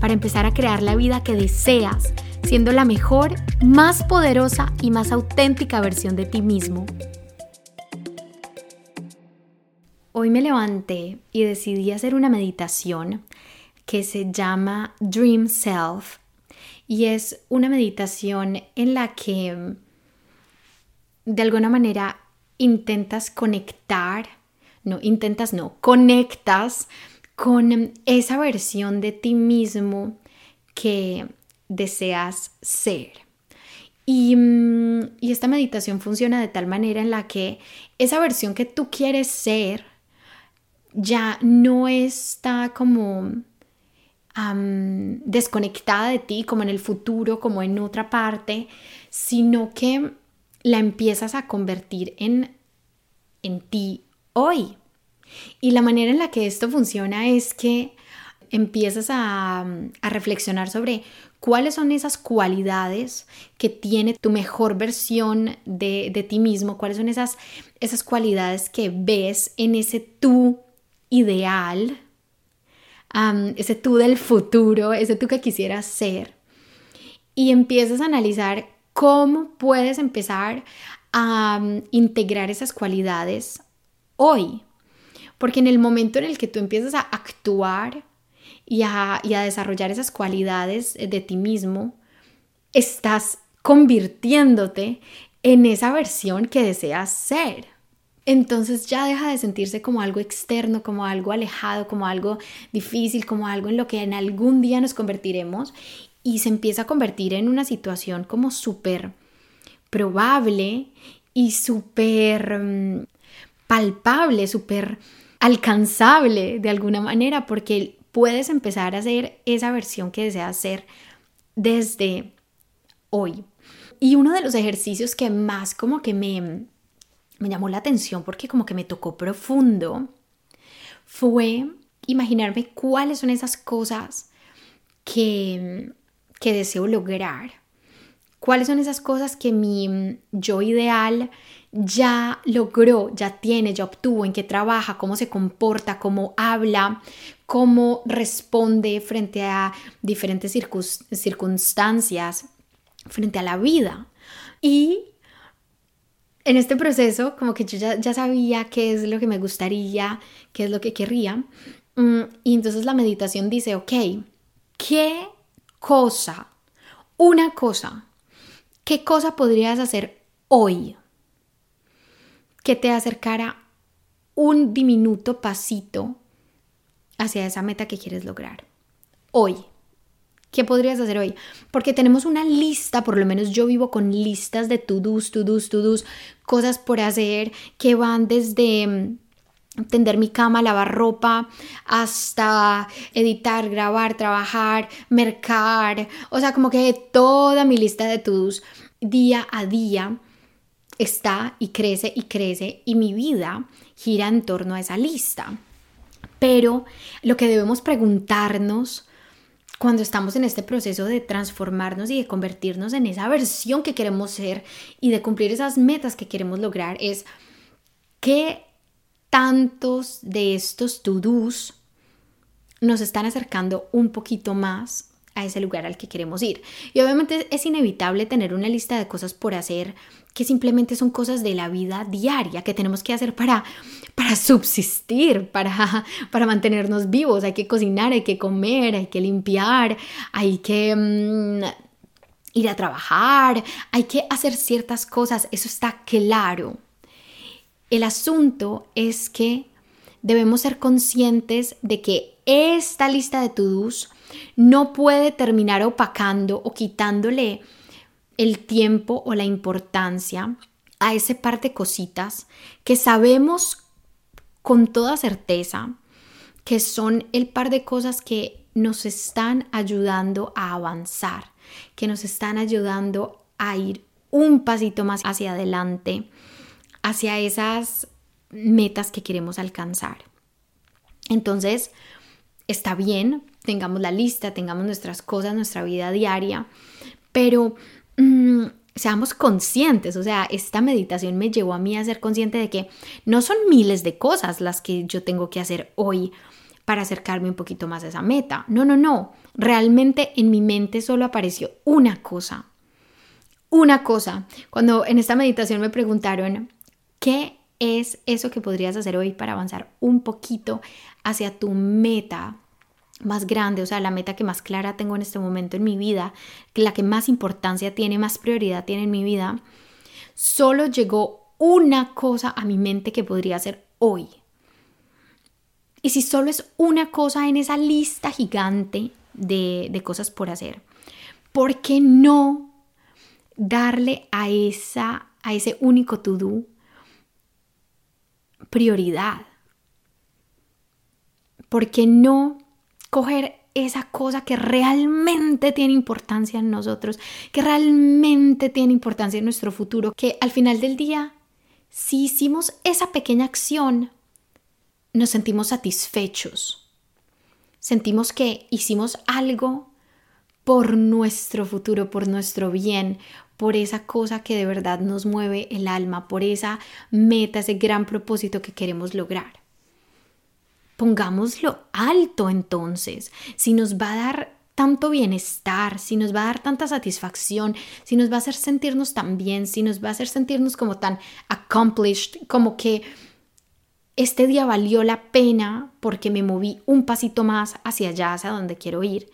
para empezar a crear la vida que deseas, siendo la mejor, más poderosa y más auténtica versión de ti mismo. Hoy me levanté y decidí hacer una meditación que se llama Dream Self y es una meditación en la que de alguna manera intentas conectar, no, intentas no, conectas con esa versión de ti mismo que deseas ser. Y, mm, y, esta meditación funciona de tal manera en la que esa versión que tú quieres ser ya no está como desconectada de ti, como en el futuro, como en otra parte, sino que la empiezas a convertir en, en ti hoy. Y la manera en la que esto funciona es que empiezas a, reflexionar sobre cuáles son esas cualidades que tiene tu mejor versión de, ti mismo, cuáles son esas, esas cualidades que ves en ese tú ideal, ese tú del futuro, ese tú que quisieras ser. Y empiezas a analizar cómo puedes empezar a integrar esas cualidades hoy. Porque en el momento en el que tú empiezas a actuar y a, desarrollar esas cualidades de ti mismo, estás convirtiéndote en esa versión que deseas ser. Entonces ya deja de sentirse como algo externo, como algo alejado, como algo difícil, como algo en lo que en algún día nos convertiremos y se empieza a convertir en una situación como súper probable y súper mm, palpable, súper alcanzable de alguna manera, porque puedes empezar a hacer esa versión que deseas hacer desde hoy. Y uno de los ejercicios que más como que me, me llamó la atención, porque como que me tocó profundo, fue imaginarme cuáles son esas cosas que, que deseo lograr. ¿Cuáles son esas cosas que mi yo ideal ya logró, ya tiene, ya obtuvo, en qué trabaja, cómo se comporta, cómo habla, cómo responde frente a diferentes circunstancias, frente a la vida. Y en este proceso, como que yo ya, ya, sabía qué es lo que me gustaría, qué es lo que querría. Mm, y entonces la meditación dice, ok, ¿qué cosa, una cosa, qué cosa podrías hacer hoy? que te acercara un diminuto pasito hacia esa meta que quieres lograr. Hoy. ¿Qué podrías hacer hoy? Porque tenemos una lista, por lo menos yo vivo con listas de to-dos, to-dos, to-dos, cosas por hacer que van desde mm, tender mi cama, lavar ropa, hasta editar, grabar, trabajar, mercar, o sea, como que toda mi lista de to-dos día a día está y crece y crece y mi vida gira en torno a esa lista. Pero lo que debemos preguntarnos cuando estamos en este proceso de transformarnos y de convertirnos en esa versión que queremos ser y de cumplir esas metas que queremos lograr es qué tantos de estos to-dos nos están acercando un poquito más a ese lugar al que queremos ir. Y obviamente es inevitable tener una lista de cosas por hacer que simplemente son cosas de la vida diaria que tenemos que hacer para, para subsistir, para, para mantenernos vivos. Hay que cocinar, hay que comer, hay que limpiar, hay que mm, ir a trabajar, hay que hacer ciertas cosas, eso está claro. El asunto es que debemos ser conscientes de que esta lista de to-dos no puede terminar opacando o quitándole el tiempo o la importancia a ese par de cositas que sabemos con toda certeza que son el par de cosas que nos están ayudando a avanzar, que nos están ayudando a ir un pasito más hacia adelante, hacia esas metas que queremos alcanzar. Entonces, está bien, tengamos la lista, tengamos nuestras cosas, nuestra vida diaria, pero mm, seamos conscientes, o sea, esta meditación me llevó a mí a ser consciente de que no son miles de cosas las que yo tengo que hacer hoy para acercarme un poquito más a esa meta. No, no, no, realmente en mi mente solo apareció una cosa. Una cosa. Cuando en esta meditación me preguntaron, ¿qué es eso que podrías hacer hoy para avanzar un poquito hacia tu meta más grande, o sea, la meta que más clara tengo en este momento en mi vida, la que más importancia tiene, más prioridad tiene en mi vida, solo llegó una cosa a mi mente que podría hacer hoy. Y si solo es una cosa en esa lista gigante de, cosas por hacer, ¿por qué no darle a, esa, a ese único to-do prioridad? ¿Por qué no coger esa cosa que realmente tiene importancia en nosotros, que realmente tiene importancia en nuestro futuro, que al final del día, si hicimos esa pequeña acción, nos sentimos satisfechos. Sentimos que hicimos algo por nuestro futuro, por nuestro bien, por esa cosa que de verdad nos mueve el alma, por esa meta, ese gran propósito que queremos lograr. Pongámoslo alto entonces, si nos va a dar tanto bienestar, si nos va a dar tanta satisfacción, si nos va a hacer sentirnos tan bien, si nos va a hacer sentirnos como tan accomplished, como que este día valió la pena porque me moví un pasito más hacia allá, hacia donde quiero ir.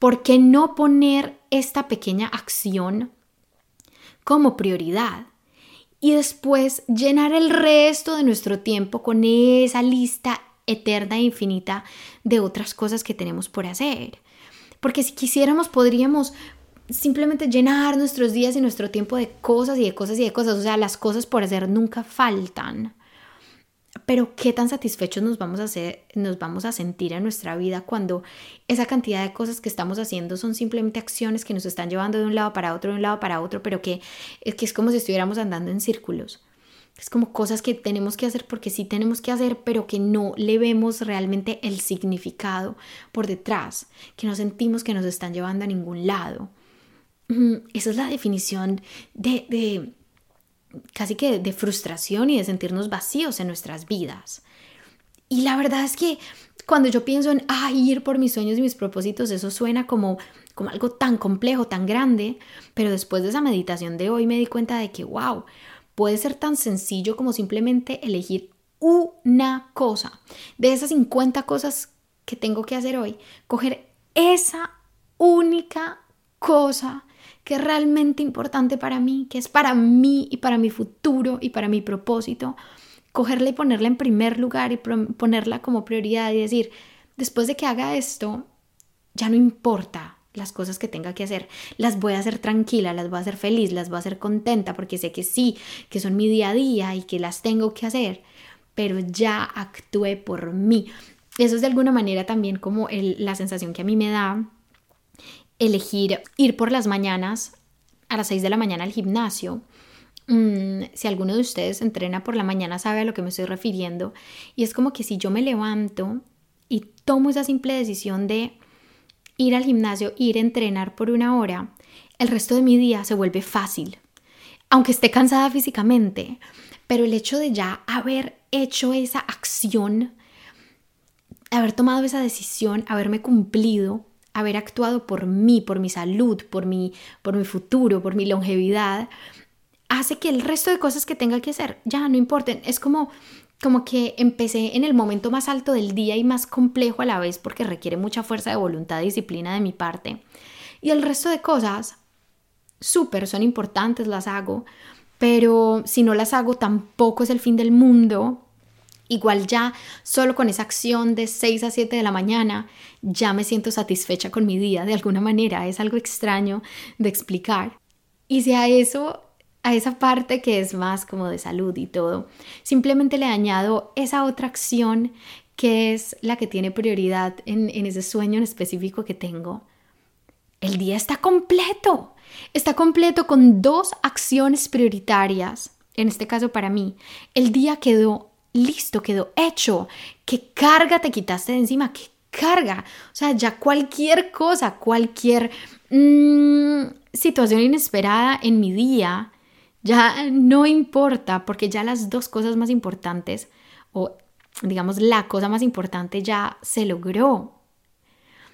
¿Por qué no poner esta pequeña acción como prioridad? Y después llenar el resto de nuestro tiempo con esa lista eterna e infinita de otras cosas que tenemos por hacer. Porque si quisiéramos podríamos simplemente llenar nuestros días y nuestro tiempo de cosas y de cosas y de cosas. O sea, las cosas por hacer nunca faltan. Pero qué tan satisfechos nos vamos a hacer, nos vamos a sentir en nuestra vida cuando esa cantidad de cosas que estamos haciendo son simplemente acciones que nos están llevando de un lado para otro, de un lado para otro, pero que, que es como si estuviéramos andando en círculos. Es como cosas que tenemos que hacer porque sí tenemos que hacer, pero que no le vemos realmente el significado por detrás, que no sentimos que nos están llevando a ningún lado. Esa es la definición de, de casi que de frustración y de sentirnos vacíos en nuestras vidas. Y la verdad es que cuando yo pienso en ir por mis sueños y mis propósitos, eso suena como, como algo tan complejo, tan grande, pero después de esa meditación de hoy me di cuenta de que, wow, puede ser tan sencillo como simplemente elegir una cosa. De esas 50 cosas que tengo que hacer hoy, coger esa única cosa que es realmente importante para mí, que es para mí y para mi futuro y para mi propósito, cogerla y ponerla en primer lugar y ponerla como prioridad y decir, después de que haga esto, ya no importa las cosas que tenga que hacer, las voy a hacer tranquila, las voy a hacer feliz, las voy a hacer contenta porque sé que sí, que son mi día a día y que las tengo que hacer, pero ya actué por mí. Eso es de alguna manera también como la sensación que a mí me da elegir ir por las mañanas a las 6 de la mañana al gimnasio. Mm, si alguno de ustedes entrena por la mañana sabe a lo que me estoy refiriendo. Y es como que si yo me levanto y tomo esa simple decisión de ir al gimnasio, ir a entrenar por una hora, el resto de mi día se vuelve fácil. Aunque esté cansada físicamente, pero el hecho de ya haber hecho esa acción, haber tomado esa decisión, haberme cumplido, haber actuado por mí, por mi salud, por mi, por mi futuro, por mi longevidad, hace que el resto de cosas que tenga que hacer ya no importen. Es como, como que empecé en el momento más alto del día y más complejo a la vez porque requiere mucha fuerza de voluntad y disciplina de mi parte. Y el resto de cosas, súper, son importantes, las hago, pero si no las hago tampoco es el fin del mundo Igual ya solo con esa acción de 6 a 7 de la mañana ya me siento satisfecha con mi día de alguna manera. Es algo extraño de explicar. Y si a eso, a esa parte que es más como de salud y todo, simplemente le añado esa otra acción que es la que tiene prioridad en, ese sueño en específico que tengo, el día está completo. Está completo con dos acciones prioritarias. En este caso para mí, el día quedó listo, quedó hecho. ¿Qué carga te quitaste de encima? ¿Qué carga? O sea, ya cualquier cosa, cualquier mm, situación inesperada en mi día, ya no importa porque ya las dos cosas más importantes o digamos la cosa más importante ya se logró.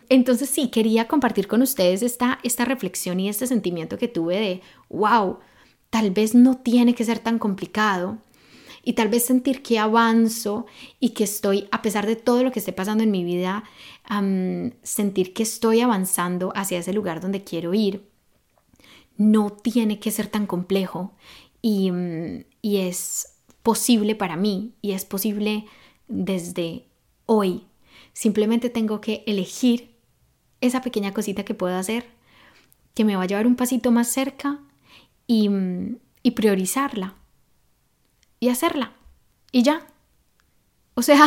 Entonces sí, quería compartir con ustedes esta, esta reflexión y este sentimiento que tuve de, wow, tal vez no tiene que ser tan complicado y tal vez sentir que avanzo y que estoy, a pesar de todo lo que esté pasando en mi vida, sentir que estoy avanzando hacia ese lugar donde quiero ir, no tiene que ser tan complejo y, mm, y es posible para mí y es posible desde hoy. Simplemente tengo que elegir esa pequeña cosita que puedo hacer que me va a llevar un pasito más cerca y, y priorizarla y hacerla y ya. O sea,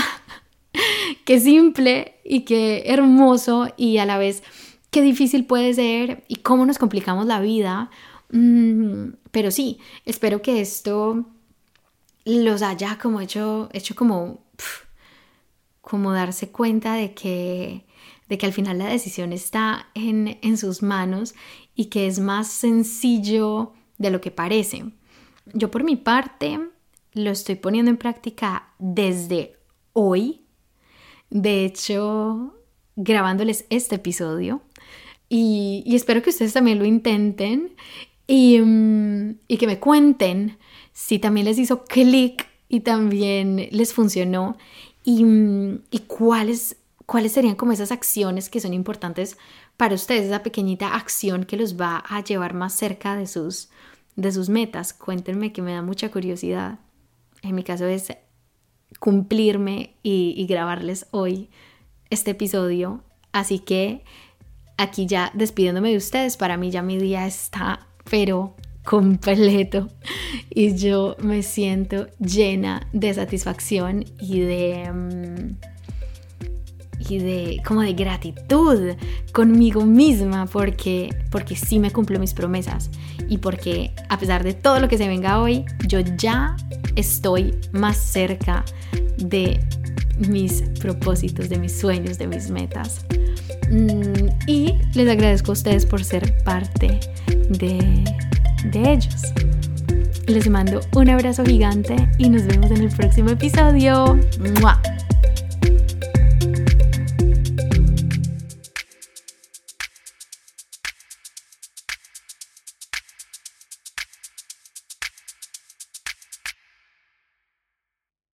qué simple y qué hermoso y a la vez qué difícil puede ser y cómo nos complicamos la vida. Mm, pero sí, espero que esto los haya como hecho, hecho como, como darse cuenta de que de que al final la decisión está en, en sus manos y que es más sencillo de lo que parece. Yo por mi parte lo estoy poniendo en práctica desde hoy. De hecho, grabándoles este episodio. Y, espero que ustedes también lo intenten y, mm, y, que me cuenten si también les hizo clic y también les funcionó y, mm, y cuáles ¿cuáles serían como esas acciones que son importantes para ustedes? Esa pequeñita acción que los va a llevar más cerca de sus, de sus metas. Cuéntenme que me da mucha curiosidad. En mi caso es cumplirme y, grabarles hoy este episodio. Así que aquí ya despidiéndome de ustedes, para mí ya mi día está, pero completo y yo me siento llena de satisfacción y de... Mm, y de como de gratitud conmigo misma porque porque sí me cumplo mis promesas y porque a pesar de todo lo que se venga hoy, yo ya estoy más cerca de mis propósitos, de mis sueños, de mis metas. Mm, y les agradezco a ustedes por ser parte de, de ellos. Les mando un abrazo gigante y nos vemos en el próximo episodio. ¡Mua!